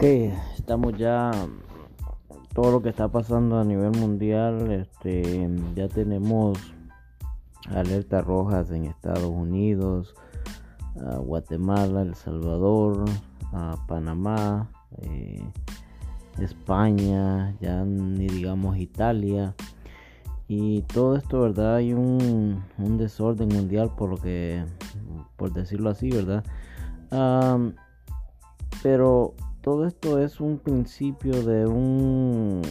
Ok, estamos ya todo lo que está pasando a nivel mundial. Este, ya tenemos alertas rojas en Estados Unidos, Guatemala, El Salvador, Panamá, eh, España, ya ni digamos Italia. Y todo esto, ¿verdad? Hay un, desorden mundial por lo que, por decirlo así, ¿verdad? pero todo esto es un principio de un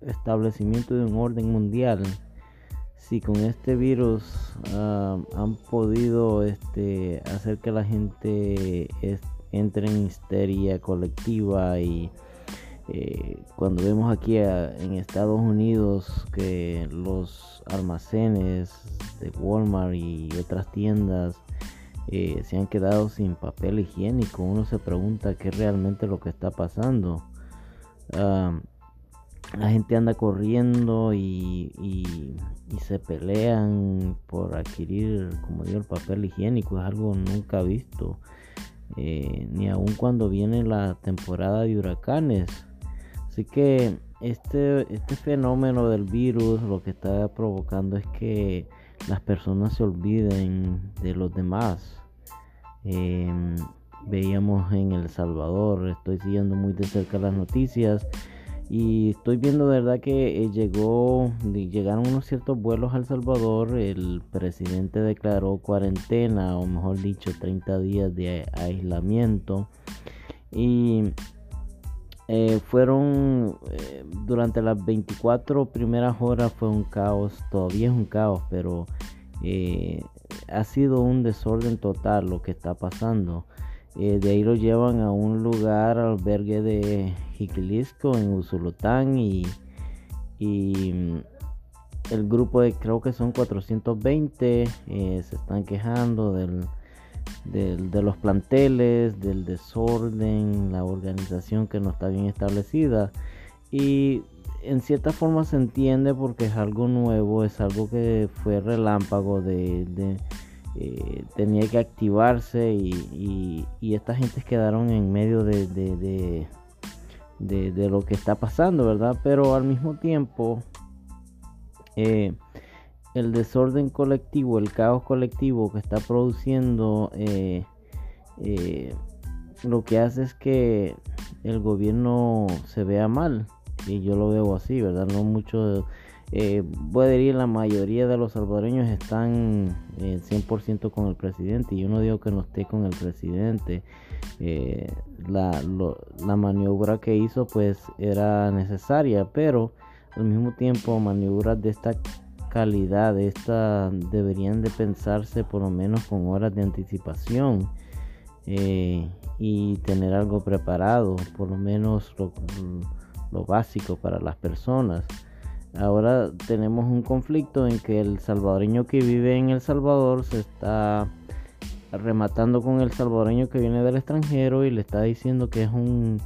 establecimiento de un orden mundial. Si con este virus han podido este, hacer que la gente entre en histeria colectiva y eh, cuando vemos aquí en Estados Unidos que los almacenes de Walmart y otras tiendas eh, se han quedado sin papel higiénico. Uno se pregunta qué es realmente lo que está pasando. la gente anda corriendo y, se pelean por adquirir, como digo, el papel higiénico. Es algo nunca visto. Eh, ni aun cuando viene la temporada de huracanes. Así que este, este fenómeno del virus lo que está provocando es que las personas se olviden de los demás. Em, veíamos en El Salvador, estoy siguiendo muy de cerca las noticias y estoy viendo verdad que eh, llegó llegaron unos ciertos vuelos al Salvador el presidente declaró cuarentena o mejor dicho 30 días de aislamiento y eh, fueron eh, durante las 24 primeras horas fue un caos todavía es un caos pero ha sido un desorden total lo que está pasando. Eh, de ahí lo llevan a un lugar, albergue de Jiquilisco en Usulután y, mm, el grupo de creo que son 420 eh, se están quejando del, de los planteles, del desorden, la organización que no está bien establecida y en cierta forma se entiende porque es algo nuevo, es algo que fue relámpago de, eh, tenía que activarse y, y, estas gentes quedaron en medio de, de, de, lo que está pasando, ¿verdad? Pero al mismo tiempo, eh, el desorden colectivo, el caos colectivo que está produciendo, eh, lo que hace es que el gobierno se vea mal y yo lo veo así, ¿verdad? No mucho, eh, voy a decir, la mayoría de los salvadoreños están 100% eh, con el presidente y yo no digo que no esté con el presidente. Eh, la maniobra que hizo pues era necesaria, pero al mismo tiempo maniobras de esta calidad, esta deberían de pensarse por lo menos con horas de anticipación. y tener algo preparado, por lo menos lo, lo básico para las personas. Ahora tenemos un conflicto en que el salvadoreño que vive en El Salvador se está rematando con el salvadoreño que viene del extranjero y le está diciendo que es un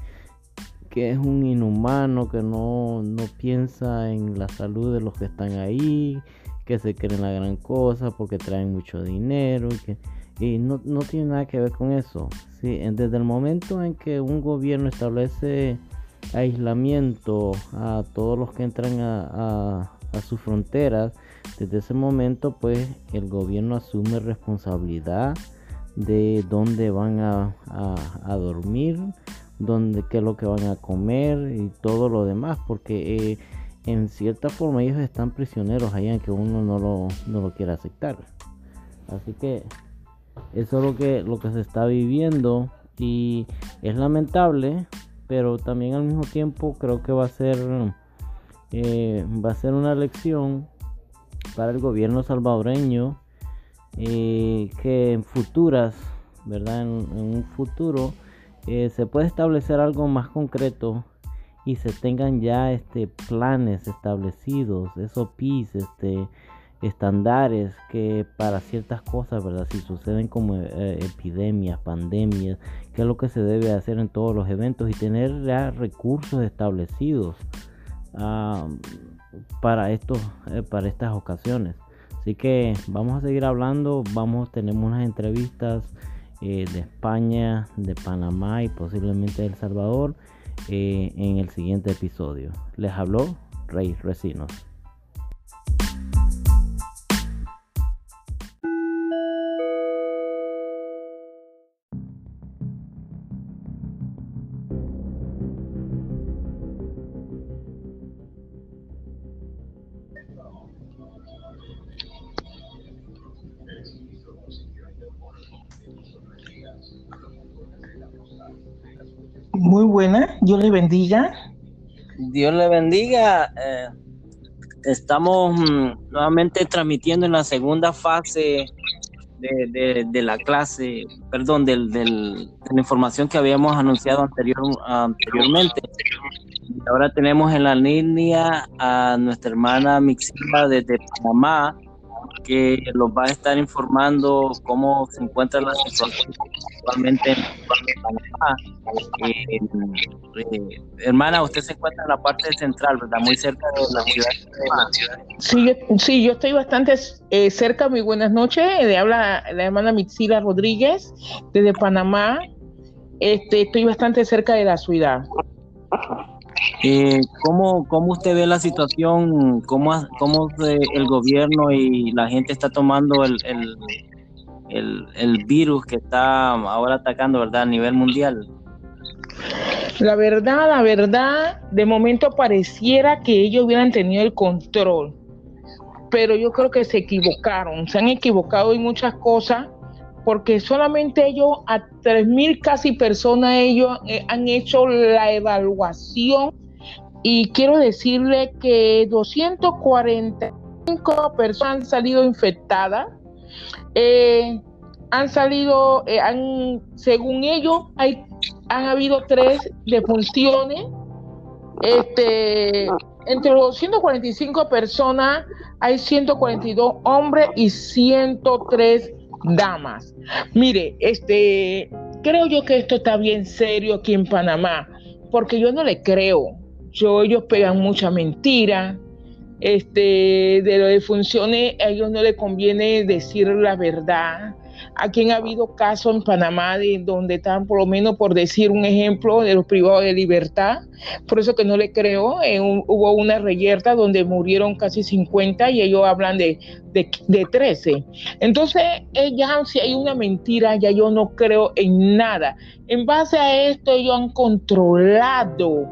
que es un inhumano, que no, no piensa en la salud de los que están ahí, que se creen la gran cosa porque traen mucho dinero y que y no, no tiene nada que ver con eso. Sí, desde el momento en que un gobierno establece aislamiento a todos los que entran a, sus fronteras, desde ese momento pues el gobierno asume responsabilidad de dónde van a, dormir, dónde, qué es lo que van a comer y todo lo demás, porque eh, en cierta forma ellos están prisioneros allá que uno no lo, no lo quiere aceptar. Así que eso es lo que, lo que se está viviendo y es lamentable pero también al mismo tiempo creo que va a ser eh, va a ser una lección para el gobierno salvadoreño eh, que en futuras verdad en, un futuro eh, se puede establecer algo más concreto y se tengan ya este planes establecidos SOPs este estándares que para ciertas cosas, ¿verdad? Si suceden como eh, epidemias, pandemias, qué es lo que se debe hacer en todos los eventos y tener ya recursos establecidos para estos, eh, para estas ocasiones. Así que vamos a seguir hablando, vamos, tenemos unas entrevistas eh, de España, de Panamá y posiblemente El Salvador. eh, en el siguiente episodio. Les habló Rey Recinos. Dios le bendiga. Dios le bendiga. Eh, estamos mm, nuevamente transmitiendo en la segunda fase de, la clase, perdón, del, de la información que habíamos anunciado anterior, anteriormente. Ahora tenemos en la línea a nuestra hermana Mixila desde Panamá, que los va a estar informando cómo se encuentra la situación actualmente en Panamá. Eh, eh, hermana, usted se encuentra en la parte central, ¿verdad? Muy cerca de la ciudad. Sí, sí, yo estoy bastante eh, cerca. Muy buenas noches. Le habla la hermana Mixila Rodríguez desde Panamá. Este, estoy bastante cerca de la ciudad. Eh, ¿cómo, ¿Cómo usted ve la situación? ¿Cómo, cómo el gobierno y la gente está tomando el, el, el, virus que está ahora atacando ¿verdad? a nivel mundial? La verdad, la verdad, de momento pareciera que ellos hubieran tenido el control, pero yo creo que se equivocaron, se han equivocado en muchas cosas, porque solamente ellos, a 3.000 casi personas, ellos eh, han hecho la evaluación y quiero decirle que 245 personas han salido infectadas. Eh, han salido, eh, han, según ellos, hay, han habido tres defunciones. Este, entre los 245 personas hay 142 hombres y 103 damas. Mire, este, creo yo que esto está bien serio aquí en Panamá, porque yo no le creo yo, ellos pegan mucha mentira. Este, de lo de funciones, a ellos no les conviene decir la verdad. Aquí ha habido casos en Panamá de donde están, por lo menos por decir un ejemplo, de los privados de libertad. Por eso que no le creo. hubo una reyerta donde murieron casi 50 y ellos hablan de, de, 13. Entonces, eh, ya si hay una mentira, ya yo no creo en nada. En base a esto, ellos han controlado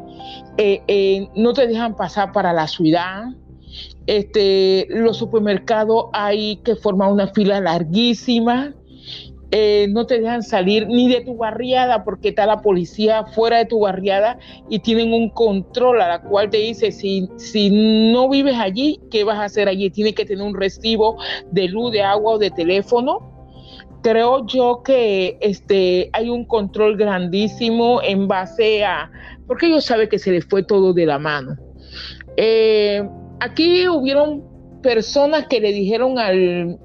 eh, eh, no te dejan pasar para la ciudad. Este, los supermercados hay que formar una fila larguísima. Eh, no te dejan salir ni de tu barriada porque está la policía fuera de tu barriada y tienen un control a la cual te dice si, si no vives allí, ¿qué vas a hacer allí? Tienes que tener un recibo de luz, de agua o de teléfono creo yo que este, hay un control grandísimo en base a, porque ellos saben que se les fue todo de la mano. Eh, aquí hubieron personas que le dijeron al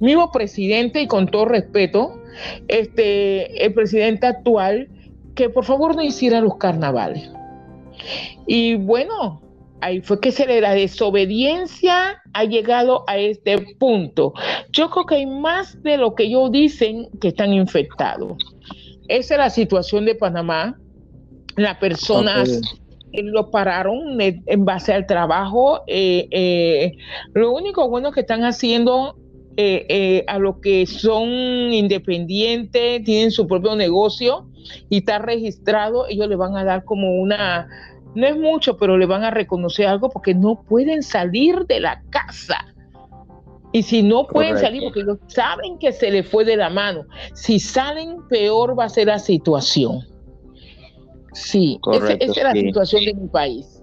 mismo presidente, y con todo respeto, este, el presidente actual, que por favor no hiciera los carnavales. Y bueno, ahí fue que se le la desobediencia ha llegado a este punto. Yo creo que hay más de lo que ellos dicen que están infectados. Esa es la situación de Panamá. Las personas lo pararon en base al trabajo. Eh, eh, lo único bueno que están haciendo eh, a lo que son independientes, tienen su propio negocio y está registrado, ellos le van a dar como una no es mucho, pero le van a reconocer algo porque no pueden salir de la casa. Y si no pueden salir, porque ellos saben que se les fue de la mano, si salen, peor va a ser la situación. Sí, esa, es la situación de mi país.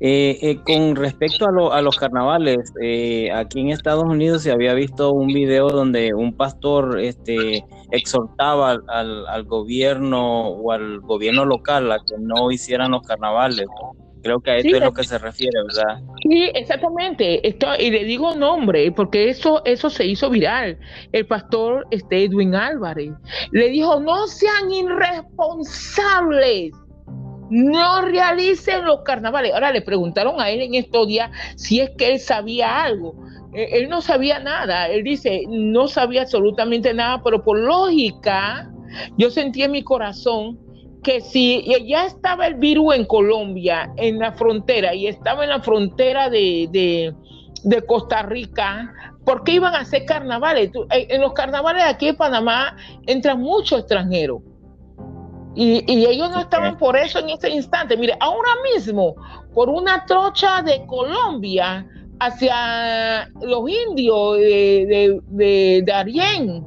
Eh, eh, con respecto a, los carnavales, eh, aquí en Estados Unidos se había visto un video donde un pastor este, exhortaba al, gobierno o al gobierno local a que no hicieran los carnavales. Creo que a esto es lo que se refiere, ¿verdad? Sí, exactamente. Esto, y le digo nombre, porque eso, eso se hizo viral. El pastor este, Edwin Álvarez le dijo, no sean irresponsables no realicen los carnavales. Ahora le preguntaron a él en estos días si es que él sabía algo. Eh, él no sabía nada. Él dice, no sabía absolutamente nada, pero por lógica, yo sentí en mi corazón que si ya estaba el virus en Colombia, en la frontera, y estaba en la frontera de, Costa Rica, ¿por qué iban a hacer carnavales? En los carnavales aquí en Panamá entran muchos extranjeros. Y, ellos no estaban por eso en ese instante. Mire, ahora mismo, por una trocha de Colombia hacia los indios de, de, de,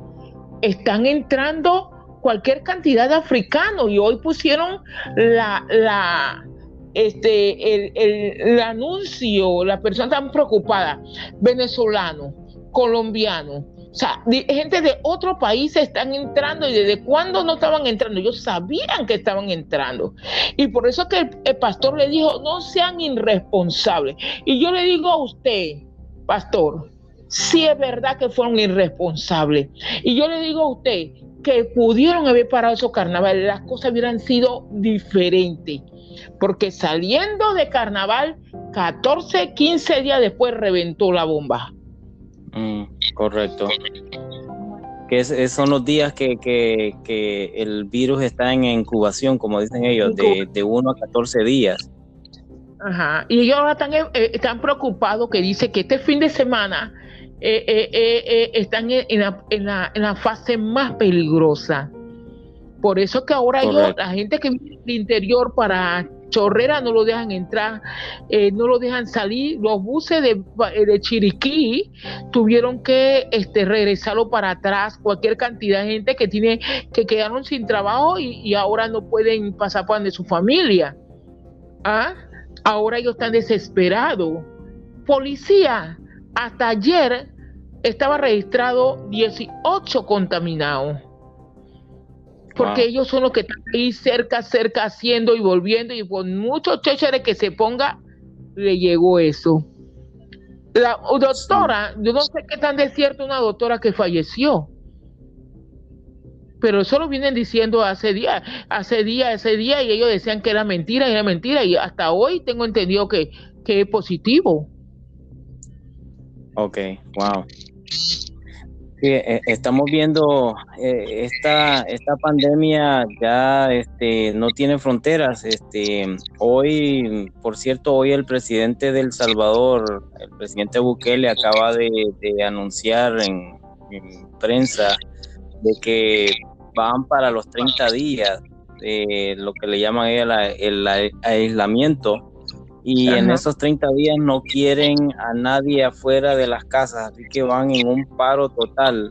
están entrando cualquier cantidad de africanos y hoy pusieron la, este, el, el, anuncio, la persona tan preocupada, venezolano, colombiano, o sea, gente de otro país están entrando y desde cuándo no estaban entrando. Ellos sabían que estaban entrando. Y por eso que el, pastor le dijo, no sean irresponsables. Y yo le digo a usted, pastor, si es verdad que fueron irresponsables. Y yo le digo a usted que pudieron haber parado esos carnavales, las cosas hubieran sido diferentes. Porque saliendo de carnaval, 14, 15 días después reventó la bomba. Mm, correcto. Que son los días que, el virus está en incubación, como dicen ellos, de, de 1 a 14 días. Ajá. Y ellos ahora están, eh, están preocupados que dice que este fin de semana eh, eh, están en la, en, la, en, la, fase más peligrosa. Por eso que ahora ellos, la gente que vive del interior para Chorrera no lo dejan entrar, eh, no lo dejan salir. Los buses de, de, Chiriquí tuvieron que este, regresarlo para atrás. Cualquier cantidad de gente que tiene que quedaron sin trabajo y, ahora no pueden pasar por de su familia. ¿Ah? Ahora ellos están desesperados. Policía, hasta ayer estaba registrado 18 contaminados porque ellos son los que están ahí cerca, cerca, haciendo y volviendo, y por muchos chécheres que se ponga, le llegó eso. La doctora, yo no sé qué tan de cierto una doctora que falleció, pero eso lo vienen diciendo hace día, hace día, ese día, y ellos decían que era mentira, era mentira, y hasta hoy tengo entendido que, que es positivo. Ok, wow. Eh, estamos viendo eh, esta, esta pandemia ya este, no tiene fronteras. Este, hoy, por cierto, hoy el presidente del Salvador, el presidente Bukele, acaba de, anunciar en, prensa de que van para los 30 días de lo que le llaman el aislamiento y en esos 30 días no quieren a nadie afuera de las casas, así que van en un paro total.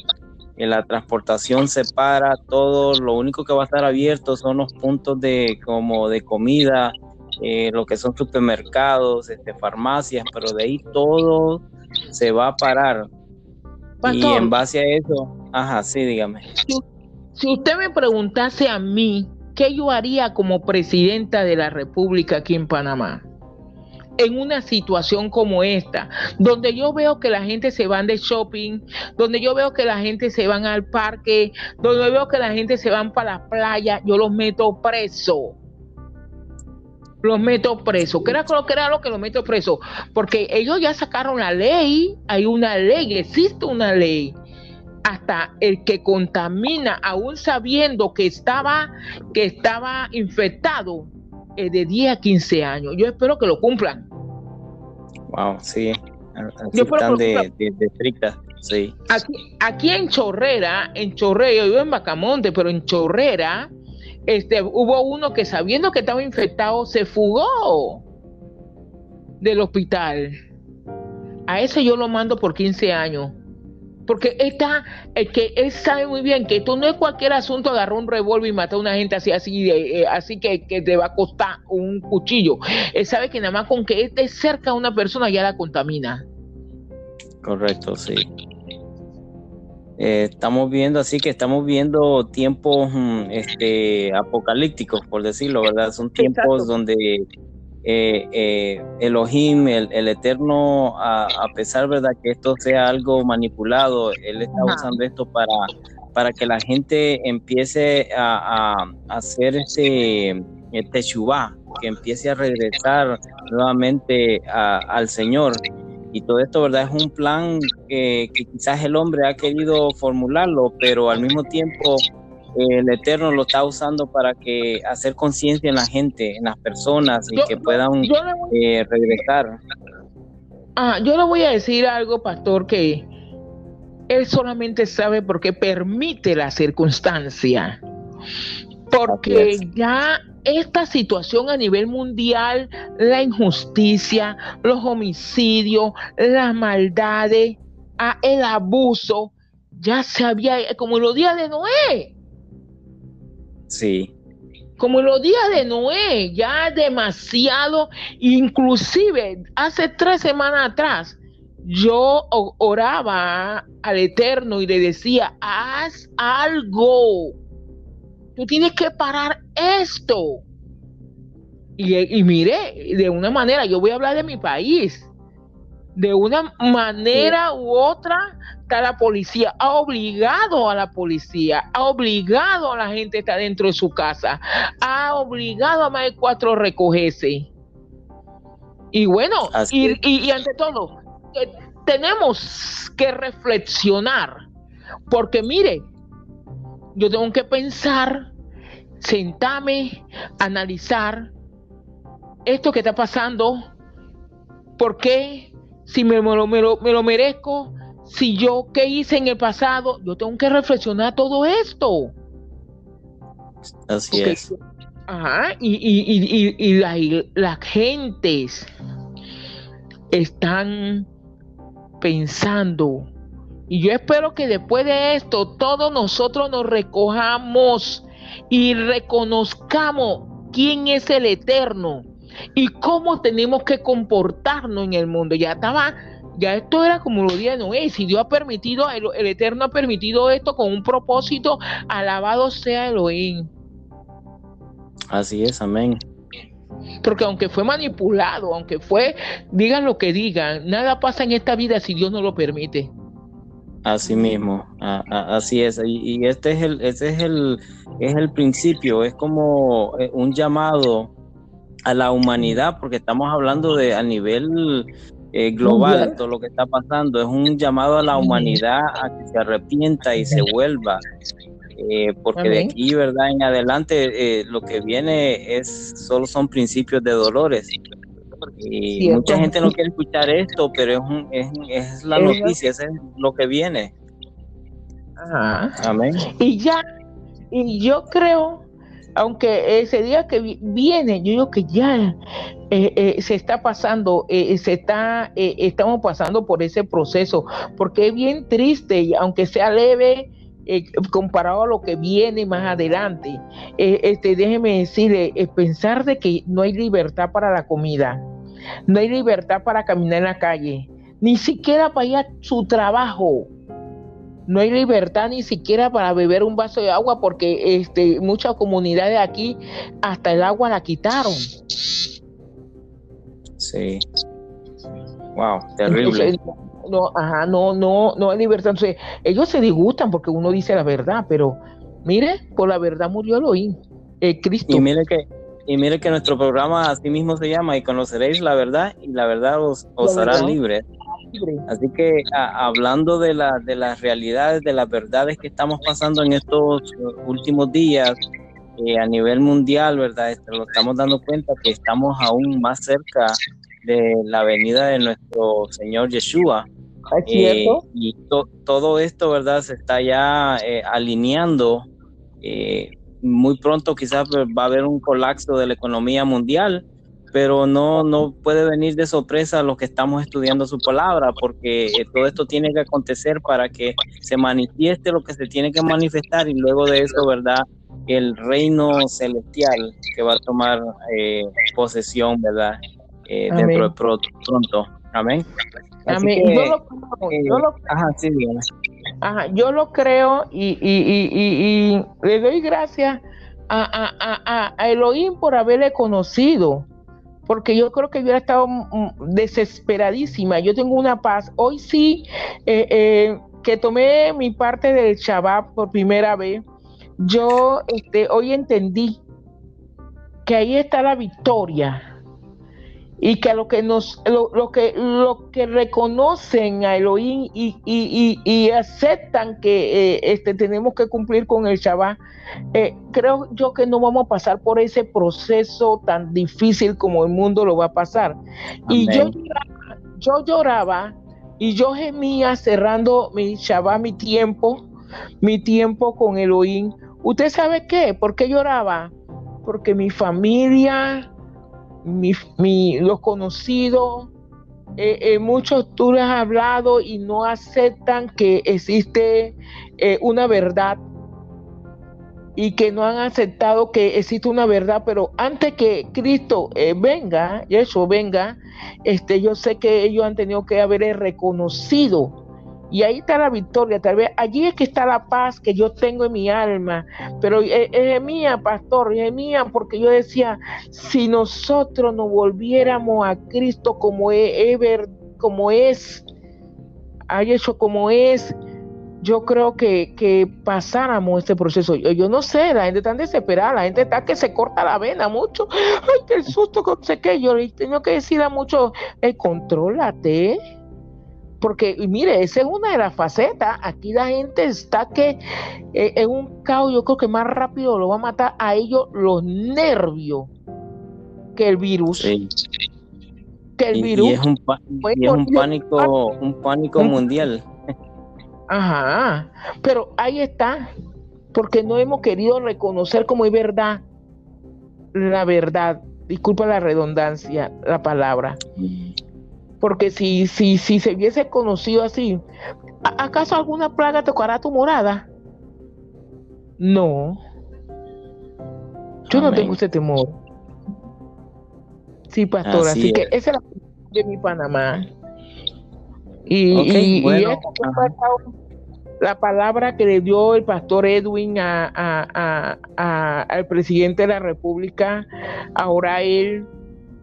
La transportación se para todo, lo único que va a estar abierto son los puntos de como de comida, eh, lo que son supermercados, este, farmacias, pero de ahí todo se va a parar. y en base a eso, ajá, sí, dígame. si usted me preguntase a mí, ¿qué yo haría como presidenta de la República aquí en Panamá? En una situación como esta, donde yo veo que la gente se van de shopping, donde yo veo que la gente se van al parque, donde veo que la gente se van para la playa, yo los meto preso. Los meto preso. ¿Qué era que era lo que los meto preso? Porque ellos ya sacaron la ley, hay una ley, existe una ley hasta el que contamina, aún sabiendo que estaba, que estaba infectado, de 10 a 15 años. Yo espero que lo cumplan. Wow, sí. Así están de, estrictas, sí. Aquí, en Chorrera, en Chorrera, yo vivo en Bacamonte, pero en Chorrera, este, hubo uno que sabiendo que estaba infectado se fugó del hospital. A ese yo lo mando por 15 años. Porque está, el que él sabe muy bien que esto no es cualquier asunto agarrar un revólver y matar a una gente así, así, eh, así que, que, te va a costar un cuchillo. Él sabe que nada más con que esté cerca a una persona ya la contamina. Correcto, sí. Eh, estamos viendo así que estamos viendo tiempos mm, este, apocalípticos, por decirlo, ¿verdad? Son tiempos donde eh, eh, Elohim, el, Eterno, a, pesar verdad que esto sea algo manipulado, Él está usando esto para, para que la gente empiece a, hacer este, este que empiece a regresar nuevamente al Señor. Y todo esto, ¿verdad? Es un plan que, que, quizás el hombre ha querido formularlo, pero al mismo tiempo el Eterno lo está usando para que hacer conciencia en la gente, en las personas y que puedan eh, regresar. Ah, yo le voy a decir algo, pastor, que él solamente sabe por qué permite la circunstancia. Porque ya esta situación a nivel mundial, la injusticia, los homicidios, las maldades, el abuso, ya se había, como en los días de Noé. Sí. Como los días de Noé, ya demasiado, inclusive hace tres semanas atrás, yo oraba al Eterno y le decía, haz algo. Tú tienes que parar esto. Y, y mire, de una manera, yo voy a hablar de mi país. De una manera u otra, está la policía, ha obligado a la policía, ha obligado a la gente a estar dentro de su casa, ha obligado a más de cuatro a recogerse. Y bueno, y, ante todo, eh, tenemos que reflexionar, porque mire, yo tengo que pensar, sentarme, analizar esto que está pasando, por qué, si me, me, me lo merezco, si yo qué hice en el pasado, yo tengo que reflexionar todo esto. Así es. Ajá, y, y, y, las gentes están pensando. Y yo espero que después de esto todos nosotros nos recojamos y reconozcamos quién es el eterno y cómo tenemos que comportarnos en el mundo. Ya estaba ya esto era como lo día de Noé. Si Dios ha permitido, el, Eterno ha permitido esto con un propósito, alabado sea Elohim. Así es, amén. Porque aunque fue manipulado, aunque fue, digan lo que digan, nada pasa en esta vida si Dios no lo permite. Así mismo, así es. Y, este es el, este es el, es el principio, es como eh, un llamado a la humanidad, porque estamos hablando de a nivel eh, global todo lo que está pasando. Es un llamado a la humanidad a que se arrepienta y se vuelva. Eh, porque de aquí, ¿verdad? En adelante eh, lo que viene es solo son principios de dolores. Y mucha gente no quiere escuchar esto, pero es, un, es, es la noticia, es lo que viene. Amén. Y ya, y yo creo aunque ese día que viene, yo digo que ya eh, eh, se está pasando, eh, se está, estamos pasando por ese proceso, porque es bien triste, aunque sea leve, comparado a lo que viene más adelante. este, déjeme decirle, pensar de que no hay libertad para la comida, no hay libertad para caminar en la calle, ni siquiera para ir a su trabajo no hay libertad ni siquiera para beber un vaso de agua porque este, muchas comunidades aquí hasta el agua la quitaron. Sí. Wow, terrible. no, ajá, no, no, no hay libertad. Entonces, ellos se disgustan porque uno dice la verdad, pero mire, por la verdad murió Elohim, el Cristo. Y mire que, y mire que nuestro programa así mismo se llama y conoceréis la verdad y la verdad os, os hará libres. Así que hablando de, la, de las realidades, de las verdades que estamos pasando en estos últimos días eh, a nivel mundial, ¿verdad? Este, lo estamos dando cuenta que estamos aún más cerca de la venida de nuestro Señor Yeshua. Eh, y todo esto, ¿verdad? Se está ya eh, alineando. muy pronto quizás va a haber un colapso de la economía mundial pero no, no puede venir de sorpresa a los que estamos estudiando su palabra, porque eh, todo esto tiene que acontecer para que se manifieste lo que se tiene que manifestar y luego de eso, ¿verdad? El reino celestial que va a tomar eh, posesión, ¿verdad? Eh, dentro de pronto. Amén. Amén. yo, lo creo, yo lo, ajá, sí, ajá, yo lo creo y, y, y, y le doy gracias a, a, a, a Elohim por haberle conocido porque yo creo que yo hubiera estado desesperadísima. Yo tengo una paz. Hoy sí, eh, eh, que tomé mi parte del Shabbat por primera vez, yo este, hoy entendí que ahí está la victoria. Y que a lo que nos lo, que lo que reconocen a Elohim y, aceptan que eh, este tenemos que cumplir con el Shabbat eh, creo yo que no vamos a pasar por ese proceso tan difícil como el mundo lo va a pasar. Y yo lloraba, yo lloraba y yo gemía cerrando mi Shabbat mi tiempo mi tiempo con Elohim. Usted sabe qué por qué lloraba porque mi familia mi, los conocidos, eh, eh, muchos tú les has hablado y no aceptan que existe eh, una verdad y que no han aceptado que existe una verdad, pero antes que Cristo venga, venga, este, yo sé que ellos han tenido que haber reconocido y ahí está la victoria, tal vez allí es que está la paz que yo tengo en mi alma. Pero es, mía, pastor, es mía, porque yo decía, si nosotros nos volviéramos a Cristo como es, como es, hay hecho como es, yo creo que, que pasáramos este proceso. Yo, no sé, la gente está desesperada, la gente está que se corta la vena mucho. Ay, qué susto, no sé qué. Yo le tengo que decir a muchos, eh, contrólate porque mire, esa es una de las facetas. Aquí la gente está que eh, en un caos, yo creo que más rápido lo va a matar a ellos los nervios que el virus. Que el virus. Y es un, pánico, un pánico mundial. Ajá, pero ahí está, porque no hemos querido reconocer como es verdad la verdad. Disculpa la redundancia, la palabra. Mm. Porque si, si, si se hubiese conocido así, ¿acaso alguna plaga tocará tu morada? No. Yo no tengo ese temor. Sí, pastor, así, que esa es la de mi Panamá. Y, la palabra que le dio el pastor Edwin a, al presidente de la República, ahora él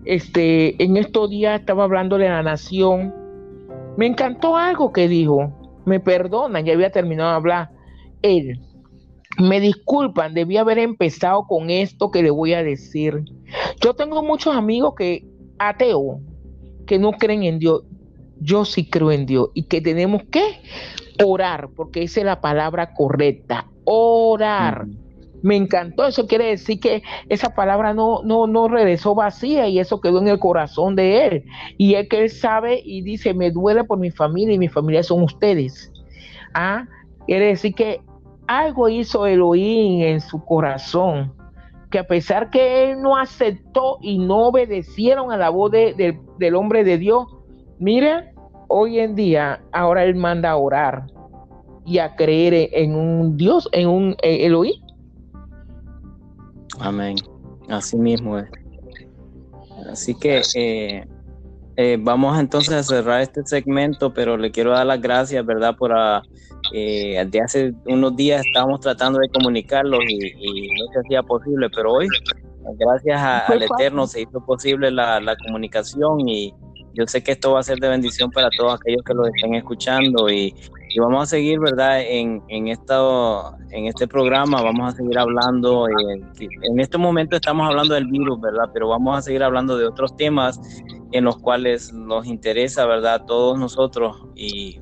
este, en estos días estaba hablándole a la nación. Me encantó algo que dijo. Me perdonan, ya había terminado de hablar. Él, me disculpan, debí haber empezado con esto que le voy a decir. Yo tengo muchos amigos que ateo, que no creen en Dios. Yo sí creo en Dios y que tenemos que orar, porque esa es la palabra correcta, orar. Me encantó, eso quiere decir que esa palabra no, no, no regresó vacía y eso quedó en el corazón de él. Y es que él sabe y dice, me duele por mi familia y mi familia son ustedes. ¿Ah? Quiere decir que algo hizo Elohim en su corazón, que a pesar que él no aceptó y no obedecieron a la voz del hombre de Dios, mire, hoy en día ahora él manda a orar y a creer en un Dios, en un eh, Elohim Amén. Así mismo es. Así que eh, eh, vamos entonces a cerrar este segmento, pero le quiero dar las gracias, ¿verdad? Por uh, de hace unos días estábamos tratando de comunicarlo y, no se hacía posible, pero hoy, gracias al Eterno, se hizo posible la, la comunicación y yo sé que esto va a ser de bendición para todos aquellos que lo estén escuchando y, y vamos a seguir, ¿verdad? En, en, esto, en este programa vamos a seguir hablando, eh, en este momento estamos hablando del virus, ¿verdad? Pero vamos a seguir hablando de otros temas en los cuales nos interesa, ¿verdad? Todos nosotros y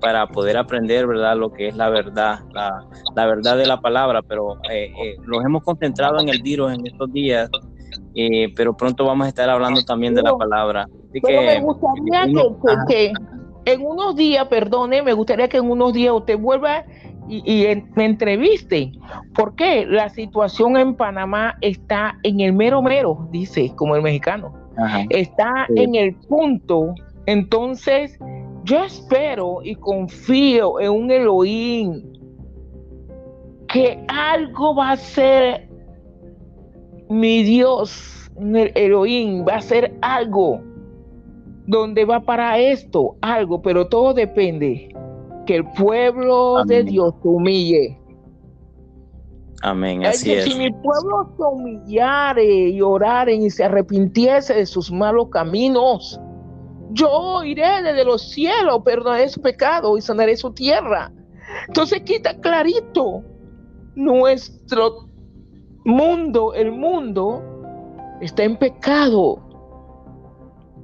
para poder aprender, ¿verdad? Lo que es la verdad, la, la verdad de la palabra, pero eh, eh, nos hemos concentrado en el virus en estos días, pero pronto vamos a estar hablando también de la palabra. Así que, me gustaría que en unos días, perdone, me gustaría que en unos días usted vuelva y, me entreviste. ¿Por qué? La situación en Panamá está en el mero mero, dice, como el mexicano. Está en el punto. Entonces, yo espero y confío en un Elohim que algo va a ser mi Dios, el Elohim, va a ser algo ¿Dónde va para esto algo, pero todo depende que el pueblo de Dios se humille. Amén, así es. Si mi pueblo se humillare y orare y se arrepintiese de sus malos caminos, yo iré desde los cielos, perdonaré su pecado y sanaré su tierra. Entonces quita clarito nuestro mundo, el mundo está en pecado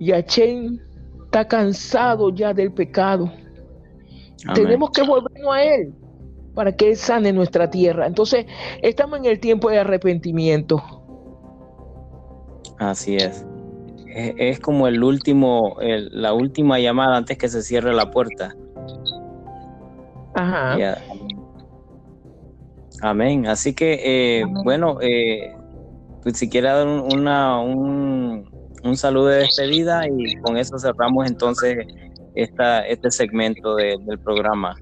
Y Achén está cansado ya del pecado. Tenemos que volvernos a Él para que Él sane nuestra tierra. Entonces, estamos en el tiempo de arrepentimiento. Así es. Es, como el último, la última llamada antes que se cierre la puerta. Ajá. Amén. Así que, eh, bueno, eh, pues si quiere dar una, un, un, saludo de despedida y con eso cerramos entonces esta, este segmento del programa.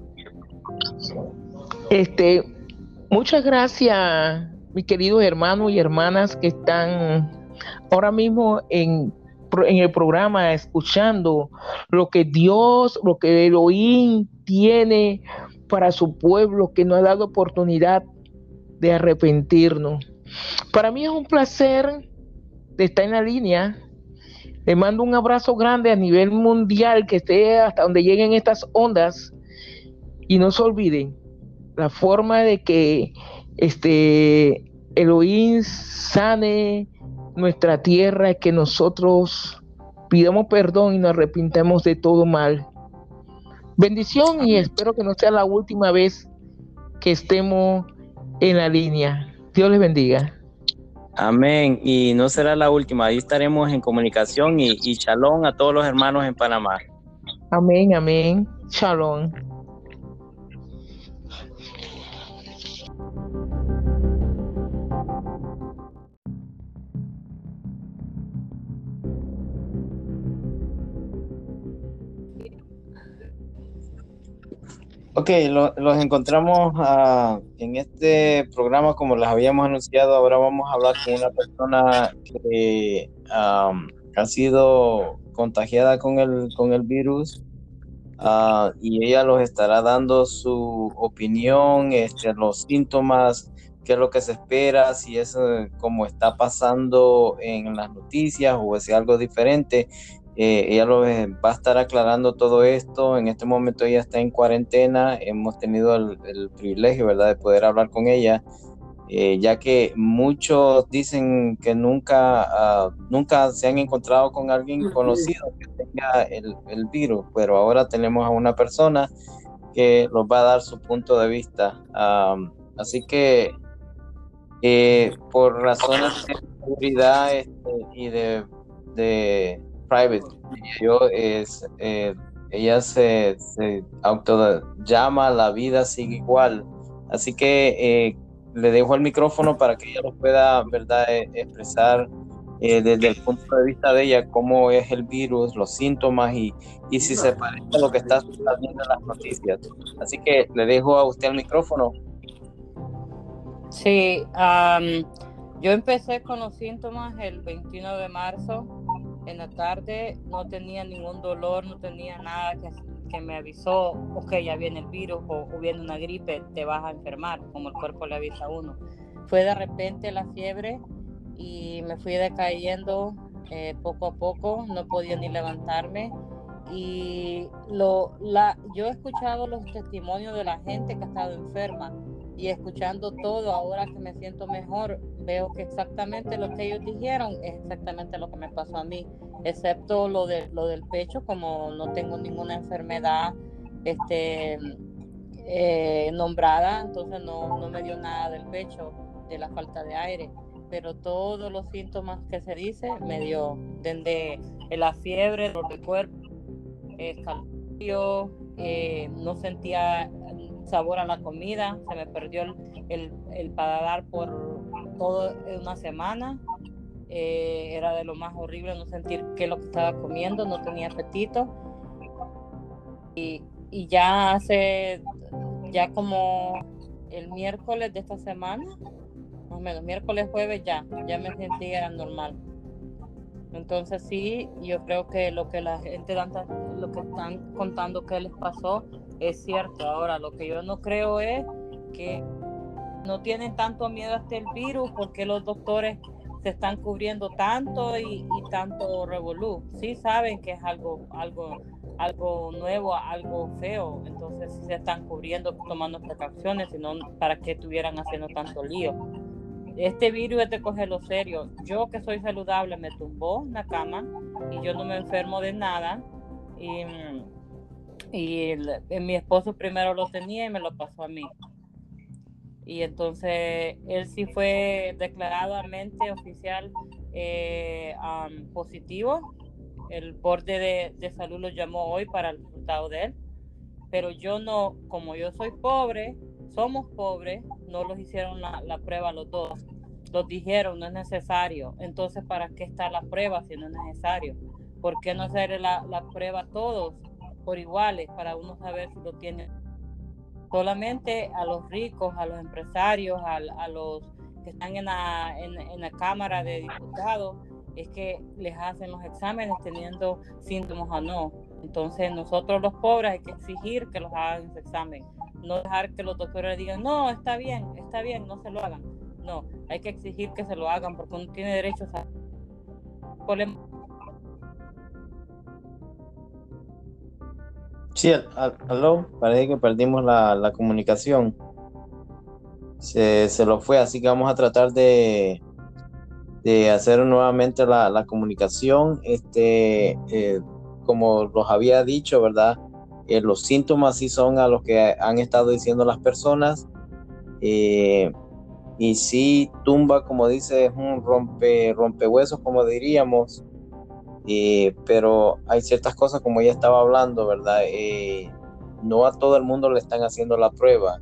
Este, muchas gracias, mis queridos hermanos y hermanas que están ahora mismo en, en el programa escuchando lo que Dios, lo que Elohim tiene para su pueblo que nos ha dado oportunidad de arrepentirnos. Para mí es un placer de estar en la línea. Le mando un abrazo grande a nivel mundial que esté hasta donde lleguen estas ondas. Y no se olviden la forma de que este Elohim sane nuestra tierra es que nosotros pidamos perdón y nos arrepintemos de todo mal. Bendición y espero que no sea la última vez que estemos en la línea. Dios les bendiga. Amén. Y no será la última. Ahí estaremos en comunicación y, y shalom a todos los hermanos en Panamá. Amén, amén. Shalom. Ok, los encontramos ah, en este programa como les habíamos anunciado. Ahora vamos a hablar con una persona que ha sido contagiada con el, con el virus ah, y ella los estará dando su opinión, este, los síntomas, qué es lo que se espera, si es eh, como está pasando en las noticias o es algo diferente. Eh, ella lo va a estar aclarando todo esto. En este momento ella está en cuarentena. Hemos tenido el, privilegio, ¿verdad?, de poder hablar con ella, eh, ya que muchos dicen que nunca, ah, nunca se han encontrado con alguien conocido que tenga el, virus, pero ahora tenemos a una persona que nos va a dar su punto de vista. así que eh, por razones de seguridad este, y de private. Yo es, eh, ella se, se auto llama La vida sigue igual. Así que eh, le dejo el micrófono para que ella lo pueda, ¿verdad?, e, expresar eh, desde el punto de vista de ella cómo es el virus, los síntomas y, y si se parece a lo que está viendo en las noticias. Así que le dejo a usted el micrófono. Sí, yo empecé con los síntomas el 21 de marzo en la tarde no tenía ningún dolor, no tenía nada que, me avisó, ok, ya viene el virus o, viene una gripe, te vas a enfermar, como el cuerpo le avisa a uno. Fue de repente la fiebre y me fui decayendo eh, poco a poco, no podía ni levantarme. Y lo, la, yo he escuchado los testimonios de la gente que ha estado enferma y escuchando todo, ahora que me siento mejor, veo que exactamente lo que ellos dijeron es exactamente lo que me pasó a mí, excepto lo, de, lo del pecho, como no tengo ninguna enfermedad este, eh, nombrada, entonces no, no me dio nada del pecho, de la falta de aire, pero todos los síntomas que se dice me dio, desde la fiebre, dolor de cuerpo, escalofrío, eh, no sentía sabor a la comida, se me perdió el, el, paladar por toda una semana. Eh, era de lo más horrible no sentir qué es lo que estaba comiendo, no tenía apetito. Y, y ya hace, ya como el miércoles de esta semana, más o menos, miércoles, jueves ya, ya me sentía normal. Entonces sí, yo creo que lo que la gente, lo que están contando que les pasó, es cierto. Ahora, lo que yo no creo es que no tienen tanto miedo hasta el virus porque los doctores se están cubriendo tanto y, tanto revolú. Sí saben que es algo, algo, algo nuevo, algo feo, entonces sí se están cubriendo, tomando precauciones, sino para que estuvieran haciendo tanto lío. este virus es de cogerlo serio. Yo que soy saludable me tumbó en la cama y yo no me enfermo de nada. Y, y mi esposo primero lo tenía y me lo pasó a mí. Y entonces él sí fue declaradamente oficial eh, positivo. El borde de, de salud lo llamó hoy para el resultado de él. Pero yo no, como yo soy pobre, somos pobres, no los hicieron la, la, prueba los dos. Los dijeron, no es necesario. Entonces, ¿para qué está la prueba si no es necesario? ¿Por qué no hacer la, la prueba todos por iguales para uno saber si lo tiene? Solamente a los ricos, a los empresarios, a, a los que están en la, en, en la Cámara de Diputados, es que les hacen los exámenes teniendo síntomas o no. Entonces nosotros los pobres hay que exigir que los hagan ese examen no dejar que los doctores digan, no, está bien, está bien, no se lo hagan. No, hay que exigir que se lo hagan porque uno tiene derecho a... Sí, aló, parece que perdimos la, la comunicación. Se, se, lo fue, así que vamos a tratar de, de hacer nuevamente la, la comunicación. Este, eh, como los había dicho, ¿verdad? Eh, los síntomas sí son a los que han estado diciendo las personas. Eh, y sí tumba, como dice, es un rompe, rompehuesos, como diríamos. Eh, pero hay ciertas cosas, como ya estaba hablando, ¿verdad? no a todo el mundo le están haciendo la prueba.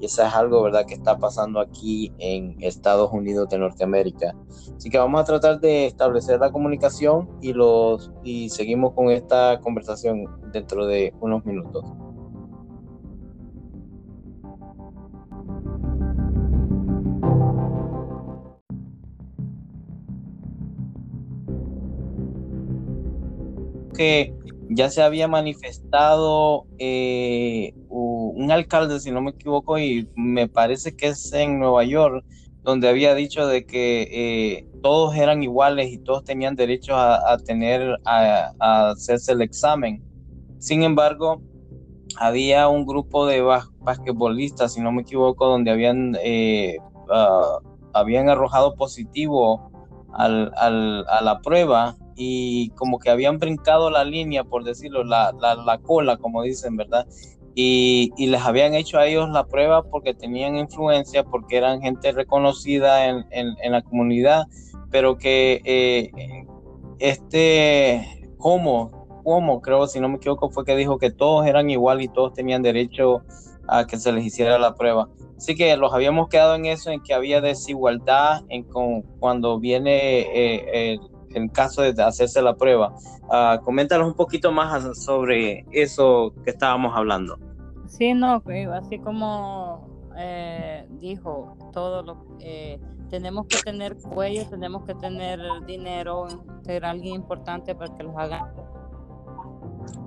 Y eso es algo, ¿verdad?, que está pasando aquí en Estados Unidos de Norteamérica. Así que vamos a tratar de establecer la comunicación y, los, y seguimos con esta conversación dentro de unos minutos. Que ya se había manifestado eh, un alcalde, si no me equivoco, y me parece que es en Nueva York, donde había dicho de que eh, todos eran iguales y todos tenían derecho a, tener, a, hacerse el examen. Sin embargo, había un grupo de basquetbolistas, si no me equivoco, donde habían, eh, ah, habían arrojado positivo al, a la prueba y como que habían brincado la línea, por decirlo, la, la, cola, como dicen, ¿verdad? Y, y, les habían hecho a ellos la prueba porque tenían influencia, porque eran gente reconocida en, en, la comunidad, pero que eh, este como, como creo, si no me equivoco, fue que dijo que todos eran igual y todos tenían derecho a que se les hiciera la prueba. Así que los habíamos quedado en eso, en que había desigualdad en con, cuando viene eh, en caso de hacerse la prueba. Uh, coméntanos un poquito más sobre eso que estábamos hablando. Sí, no, así como eh, dijo, todo lo eh, tenemos que tener cuello, tenemos que tener dinero, ser alguien importante para que los hagan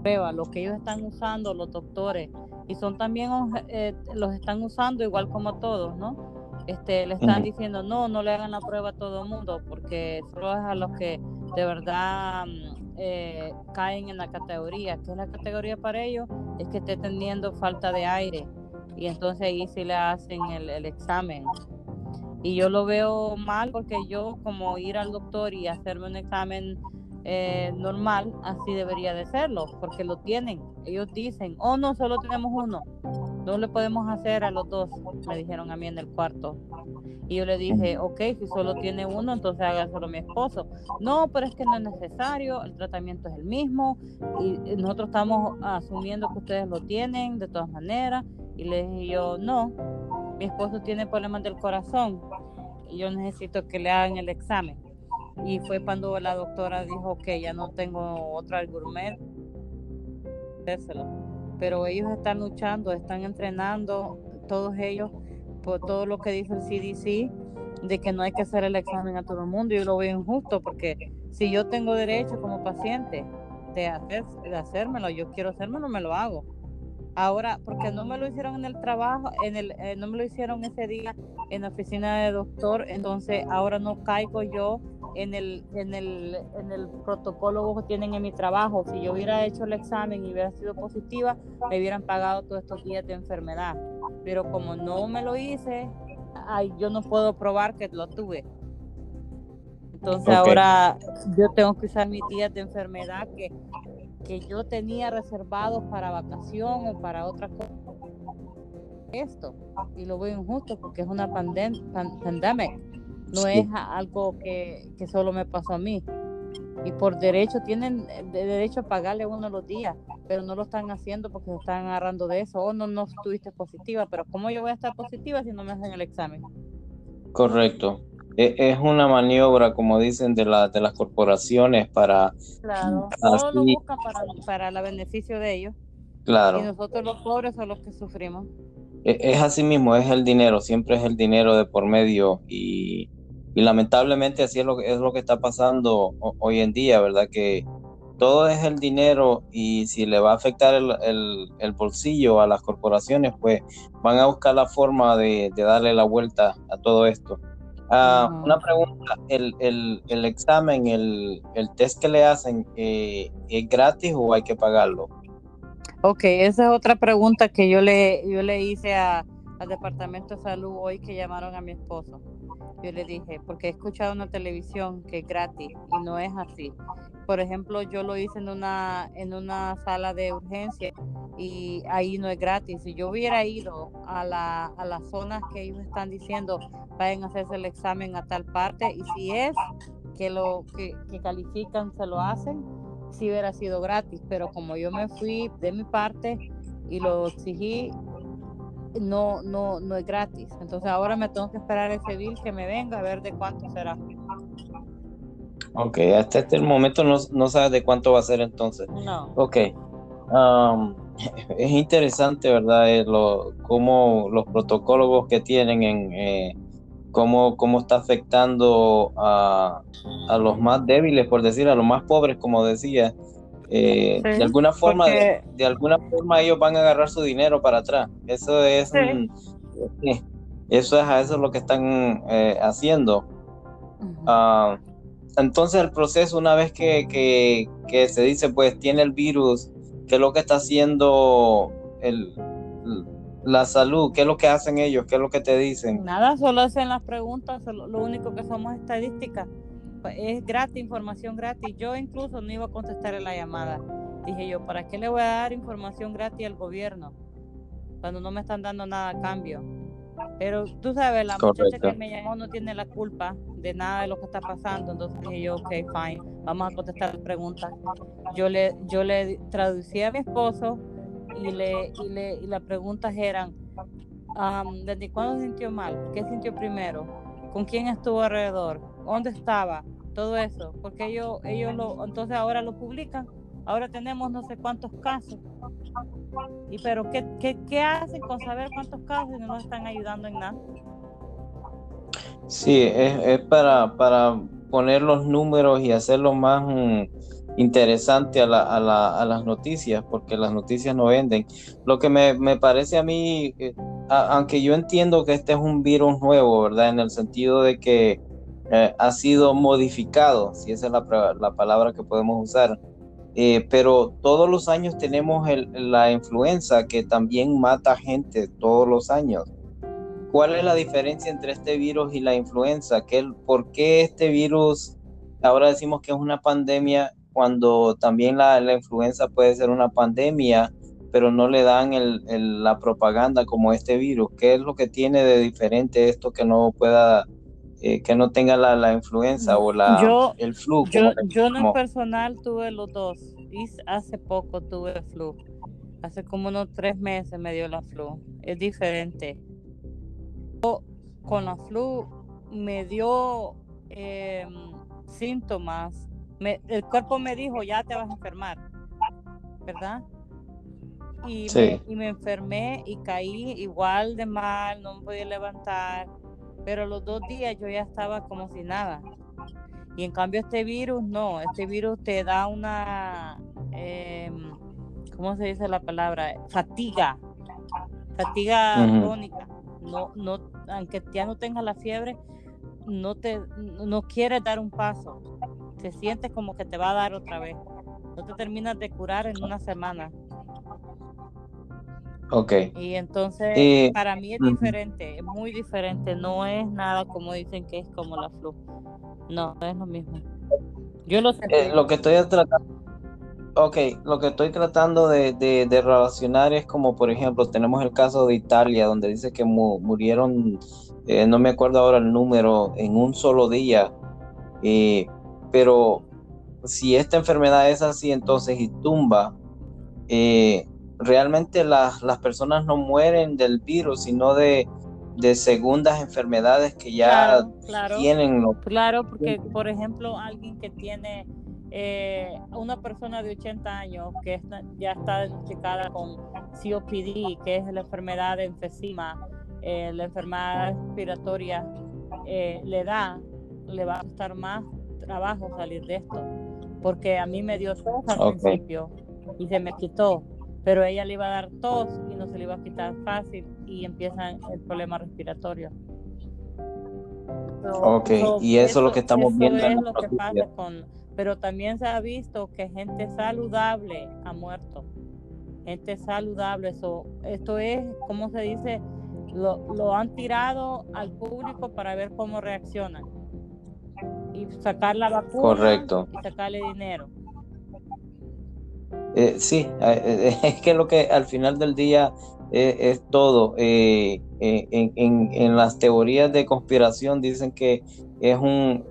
prueba, lo que ellos están usando, los doctores, y son también, eh, los están usando igual como todos, ¿no? Este, le están diciendo no, no le hagan la prueba a todo el mundo porque solo es a los que de verdad mm, eh, caen en la categoría. que es la categoría para ellos? Es que esté teniendo falta de aire y entonces ahí sí le hacen el, examen. Y yo lo veo mal porque yo como ir al doctor y hacerme un examen eh, normal, así debería de serlo, porque lo tienen. Ellos dicen, oh no, solo tenemos uno no le podemos hacer a los dos, me dijeron a mí en el cuarto. Y yo le dije, ok, si solo tiene uno, entonces haga solo mi esposo. No, pero es que no es necesario, el tratamiento es el mismo y nosotros estamos asumiendo que ustedes lo tienen de todas maneras. Y le dije yo, no, mi esposo tiene problemas del corazón y yo necesito que le hagan el examen. Y fue cuando la doctora dijo que ya no tengo otro argumento pero ellos están luchando, están entrenando, todos ellos, por todo lo que dice el CDC, de que no hay que hacer el examen a todo el mundo. Yo lo veo injusto porque si yo tengo derecho como paciente de, hacer, de hacérmelo, yo quiero hacérmelo, me lo hago. Ahora, porque no me lo hicieron en el trabajo, en el, eh, no me lo hicieron ese día en la oficina de doctor, entonces ahora no caigo yo en el, en el, en el protocolo que tienen en mi trabajo. Si yo hubiera hecho el examen y hubiera sido positiva, me hubieran pagado todos estos días de enfermedad. Pero como no me lo hice, ay, yo no puedo probar que lo tuve. Entonces ahora yo tengo que usar mis días de enfermedad que, que yo tenía reservados para vacación o para otra cosa. Esto, y lo veo injusto porque es una pandemia, no es algo que, que solo me pasó a mí y por derecho tienen derecho a pagarle uno los días, pero no lo están haciendo porque se están agarrando de eso. O no, no estuviste positiva, pero ¿cómo yo voy a estar positiva si no me hacen el examen? Correcto. E, es una maniobra, como dicen, de, la, de las corporaciones para... Claro, lo buscan para, para el beneficio de ellos. Claro. Y nosotros los pobres son los que sufrimos. E, es así mismo, es el dinero, siempre es el dinero de por medio y y lamentablemente así es lo, es lo que está pasando hoy en día, ¿verdad? Que todo es el dinero y si le va a afectar el, bolsillo a las corporaciones, pues van a buscar la forma de, darle la vuelta a todo esto. Ah, una pregunta, ¿el, el, examen, el, test que le hacen, eh, ¿es gratis o hay que pagarlo? Ok, esa es otra pregunta que yo le, yo le hice a, al Departamento de Salud hoy que llamaron a mi esposo. Yo le dije, porque he escuchado una televisión que es gratis y no es así. Por ejemplo, yo lo hice en una, en una sala de urgencia y ahí no es gratis. Si yo hubiera ido a, la, a las zonas que ellos están diciendo, vayan a hacerse el examen a tal parte y si es que lo que, que califican, se lo hacen, si hubiera sido gratis. Pero como yo me fui de mi parte y lo exigí, no, no, no es gratis. Entonces ahora me tengo que esperar ese bill que me venga a ver de cuánto será. Ok, hasta este momento no, no sabes de cuánto va a ser entonces. No. Ok. Um, es interesante, ¿verdad? Eh, lo, cómo los protocolos que tienen en eh, cómo, cómo está afectando a, a, los más débiles, por decir, a los más pobres, como decía, eh, de alguna forma de, alguna forma ellos van a agarrar su dinero para atrás. Eso es eh, eso es eso es lo que están eh, haciendo. Ah, entonces el proceso una vez que, que, se dice pues tiene el virus qué es lo que está haciendo el, la salud qué es lo que hacen ellos qué es lo que te dicen nada solo hacen las preguntas lo único que somos estadísticas es gratis, información gratis. Yo incluso no iba a contestar la llamada. Dije yo, ¿para qué le voy a dar información gratis al gobierno cuando no me están dando nada a cambio? Pero tú sabes, la muchacha que me llamó no tiene la culpa de nada de lo que está pasando. Entonces dije yo, ok, fine, vamos a contestar las preguntas. Yo le, yo le traducí a mi esposo y, le, y, le, y las preguntas eran, ¿desde cuándo sintió mal? ¿Qué sintió primero? ¿Con quién estuvo alrededor? ¿Dónde estaba? todo eso, porque ellos, ellos lo, entonces ahora lo publican, ahora tenemos no sé cuántos casos. Y pero ¿qué, qué, qué hacen con saber cuántos casos y no nos están ayudando en nada? Sí, es, es para, para poner los números y hacerlo más mm, interesante a, la, a, la, a, las noticias, porque las noticias no venden. Lo que me, me parece a mí, eh, aunque yo entiendo que este es un virus nuevo, ¿verdad? En el sentido de que eh, ha sido modificado, si esa es la, la palabra que podemos usar. Eh, pero todos los años tenemos la influenza que también mata gente todos los años. ¿Cuál es la diferencia entre este virus y la influenza? ¿Qué, ¿Por qué este virus ahora decimos que es una pandemia cuando también la, la influenza puede ser una pandemia, pero no le dan el, la propaganda como este virus? ¿Qué es lo que tiene de diferente esto que no pueda eh, que no tenga la, la, influenza o la, el flu. Yo, yo en personal tuve los dos y hace poco tuve el flu. Hace como unos tres meses me dio la flu. Es diferente. con la flu me dio em, síntomas. el cuerpo me dijo, ya te vas a enfermar, ¿verdad? Y, me, y me enfermé y caí igual de mal, no me podía levantar pero los dos días yo ya estaba como si nada. Y en cambio este virus no, este virus te da una, em, ¿cómo se dice la palabra? Fatiga, fatiga crónica. No, no, aunque ya no tengas la fiebre, no te, no quieres dar un paso. Te sientes como que te va a dar otra vez. No te terminas de curar en una semana. Ok. Y entonces, Eh, para mí es diferente, es muy diferente. No es nada como dicen que es como la flu. No, no es lo mismo. Yo lo sentí. Eh, lo que estoy tratando, ok, lo que estoy tratando de, de- de relacionar es como, por ejemplo, tenemos el caso de Italia, donde dice que mu- murieron, eh, no me acuerdo ahora el número, en un solo día. Eh, pero si esta enfermedad es así, entonces y tumba, eh, realmente las, las personas no mueren del virus, sino de, de segundas enfermedades que ya Claro, claro. tienen los Claro, porque por ejemplo, alguien que tiene eh, una persona de 80 años que está- ya está diagnosticada con COPD, que es la enfermedad de enfisema, eh, la enfermedad respiratoria, eh, le da, le va a costar más trabajo salir de esto, porque a mí me dio tos al principio y se me quitó, pero ella le iba a dar tos y no se le iba a quitar fácil y empieza el problema respiratorio. So- Ok, so, y eso es lo que estamos eso viendo es lo que pasa con, pero también se ha visto que gente saludable ha muerto. Gente saludable, eso, esto es, ¿cómo se dice? Lo, lo han tirado al público para ver cómo reaccionan y sacar la vacuna Correcto. y sacarle dinero. Eh, sí, eh, es que lo que al final del día eh, es todo. en, las teorías de conspiración dicen que es un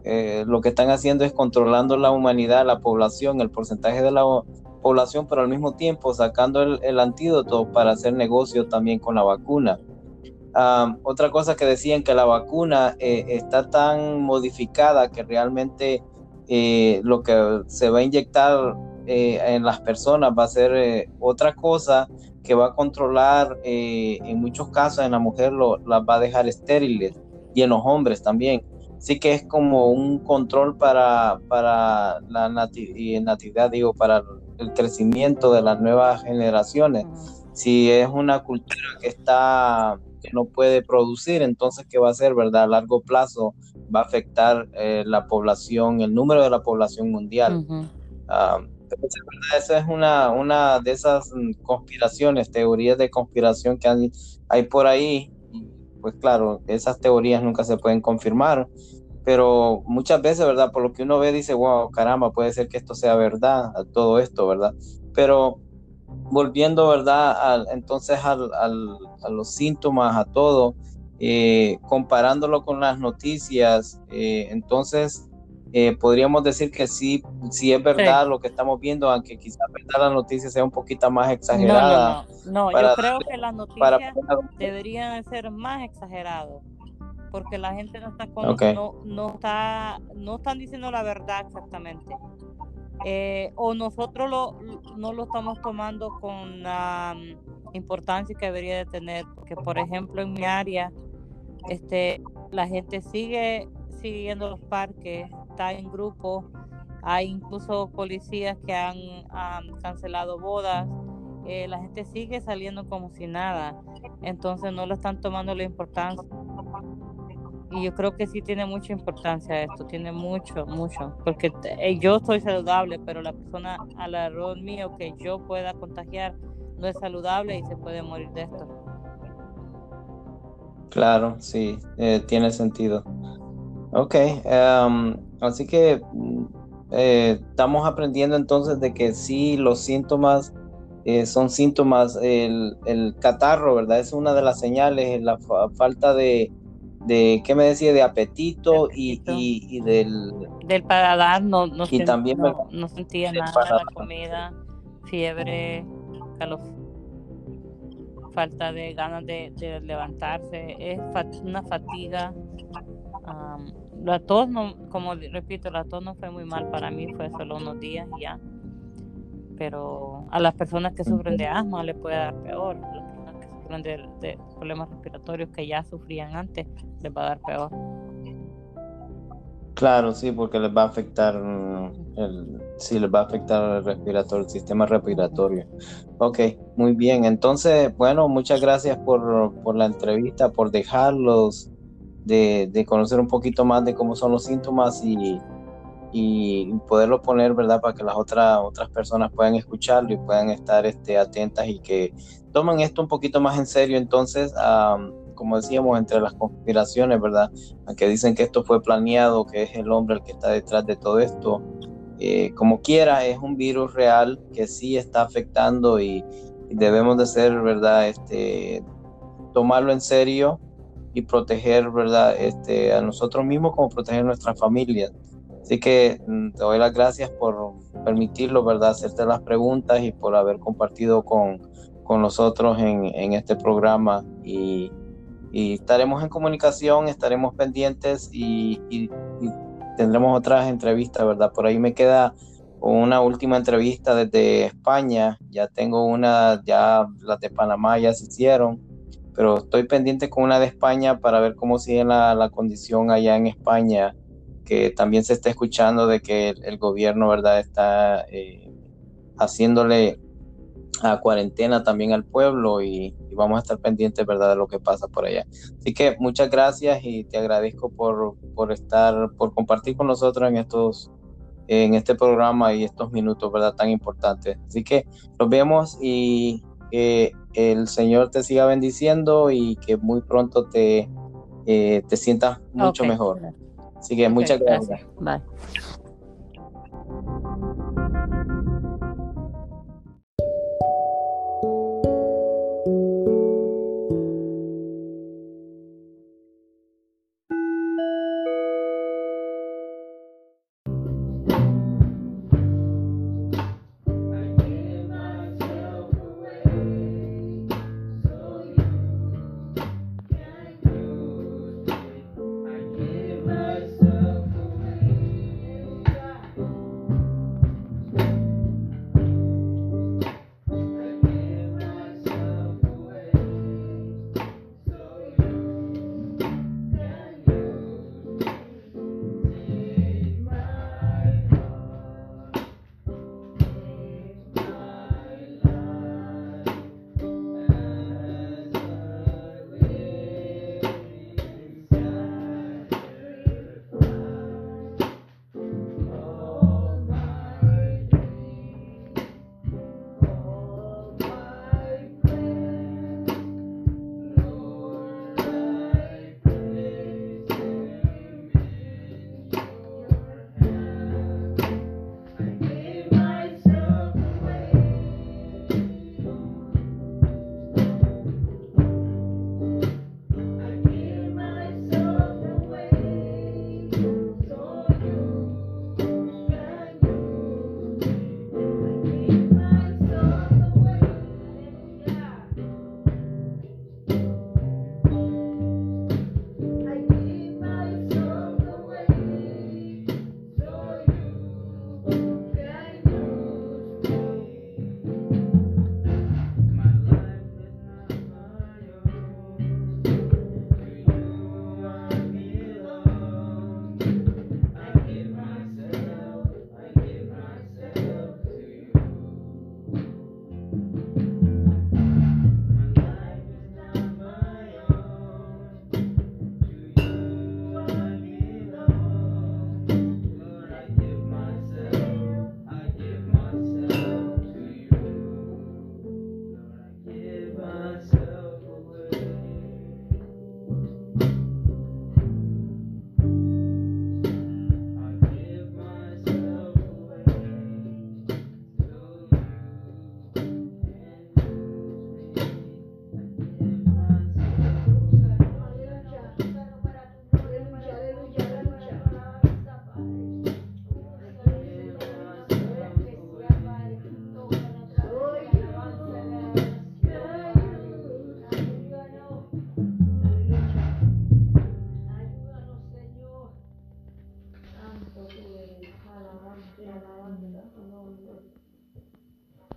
lo que están haciendo es controlando la humanidad, la población, el porcentaje de la población, pero al mismo tiempo sacando el, antídoto para hacer negocio también con la vacuna. Otra cosa que decían que la vacuna está tan modificada que realmente lo que se va a inyectar eh, en las personas va a ser eh, otra cosa que va a controlar eh, en muchos casos en la mujer lo, las va a dejar estériles y en los hombres también. Sí que es como un control para, para la nati- y natividad, digo, para el crecimiento de las nuevas generaciones si es una cultura que está que no puede producir, entonces qué va a hacer, verdad? A largo plazo va a afectar eh, la población, el número de la población mundial. Esa es una, una de esas mm, conspiraciones, teorías de conspiración que hay, hay por ahí. Pues claro, esas teorías nunca se pueden confirmar, pero muchas veces, ¿verdad? Por lo que uno ve, dice, wow, caramba, puede ser que esto sea verdad, todo esto, ¿verdad? Pero volviendo, ¿verdad? Al- entonces al- a los síntomas, a todo, eh, comparándolo con las noticias, eh, entonces eh, podríamos decir que sí, sí es verdad lo que estamos viendo, aunque quizás verdad la noticia sea un poquito más exagerada. No, no, no. No, para yo creo que las noticias deberían de ser más exagerados porque la gente no está con, no, no está no están diciendo la verdad exactamente Eh, o nosotros lo, no lo estamos tomando con la mm, importancia que debería de tener porque por ejemplo en mi área este la gente sigue siguiendo los parques está en grupo hay incluso policías que han, cancelado bodas eh, la gente sigue saliendo como si nada, entonces no lo están tomando la importancia. Y yo creo que sí tiene mucha importancia esto, tiene mucho, mucho, porque eh, yo estoy saludable, pero la persona alrededor mío que yo pueda contagiar no es saludable y se puede morir de esto. Claro, sí, eh, tiene sentido. Ok, em, así que mm, eh, estamos aprendiendo entonces de que sí, los síntomas eh, son síntomas, el, el catarro, ¿verdad? Es una de las señales, la fa- falta de, de, ¿qué me decía? De apetito y, Apetito. y, y del, Del paladar no, no, Y también no, sentía nada la comida, fiebre, calor, falta de ganas de, de levantarse, es fa- una fatiga. Am, la tos, no, como repito, la tos no fue muy mal para mí, fue solo unos días y ya. Pero a las personas que sufren de asma le puede dar peor. A las personas que sufren de, de problemas respiratorios que ya sufrían antes les va a dar peor. Claro, sí, porque les va a afectar mm, el, sí, les va a afectar el respiratorio, el sistema respiratorio. Ok, muy bien. Entonces, bueno, muchas gracias por, por la entrevista, por dejarlos de, conocer un poquito más de cómo son los síntomas y, y poderlo poner, ¿verdad? Para que las otras otras personas puedan escucharlo y puedan estar este, atentas y que tomen esto un poquito más en serio. Entonces, como decíamos, entre las conspiraciones, ¿verdad? Aunque dicen que esto fue planeado, que es el hombre el que está detrás de todo esto, eh, como quiera, es un virus real que sí está afectando y, debemos de ser, ¿verdad? Este, tomarlo en serio y proteger, ¿verdad? Este, a nosotros mismos como proteger nuestras familias. Así que mm, te doy las gracias por permitirlo, ¿verdad? Hacerte las preguntas y por haber compartido con, con nosotros en, en, este programa. Y, y, estaremos en comunicación, estaremos pendientes y, y, tendremos otras entrevistas, ¿verdad? Por ahí me queda una última entrevista desde España. Ya tengo una, ya las de Panamá ya se hicieron pero estoy pendiente con una de España para ver cómo sigue la, la condición allá en España que también se está escuchando de que el, gobierno, ¿verdad?, está eh, haciéndole a cuarentena también al pueblo y, vamos a estar pendientes, ¿verdad?, de lo que pasa por allá. Así que muchas gracias y te agradezco por, por estar, por compartir con nosotros en estos en este programa y estos minutos, ¿verdad?, tan importantes. Así que nos vemos y que el Señor te siga bendiciendo y que muy pronto te, eh, te sientas mucho mejor. Así que muchas gracias. Bye.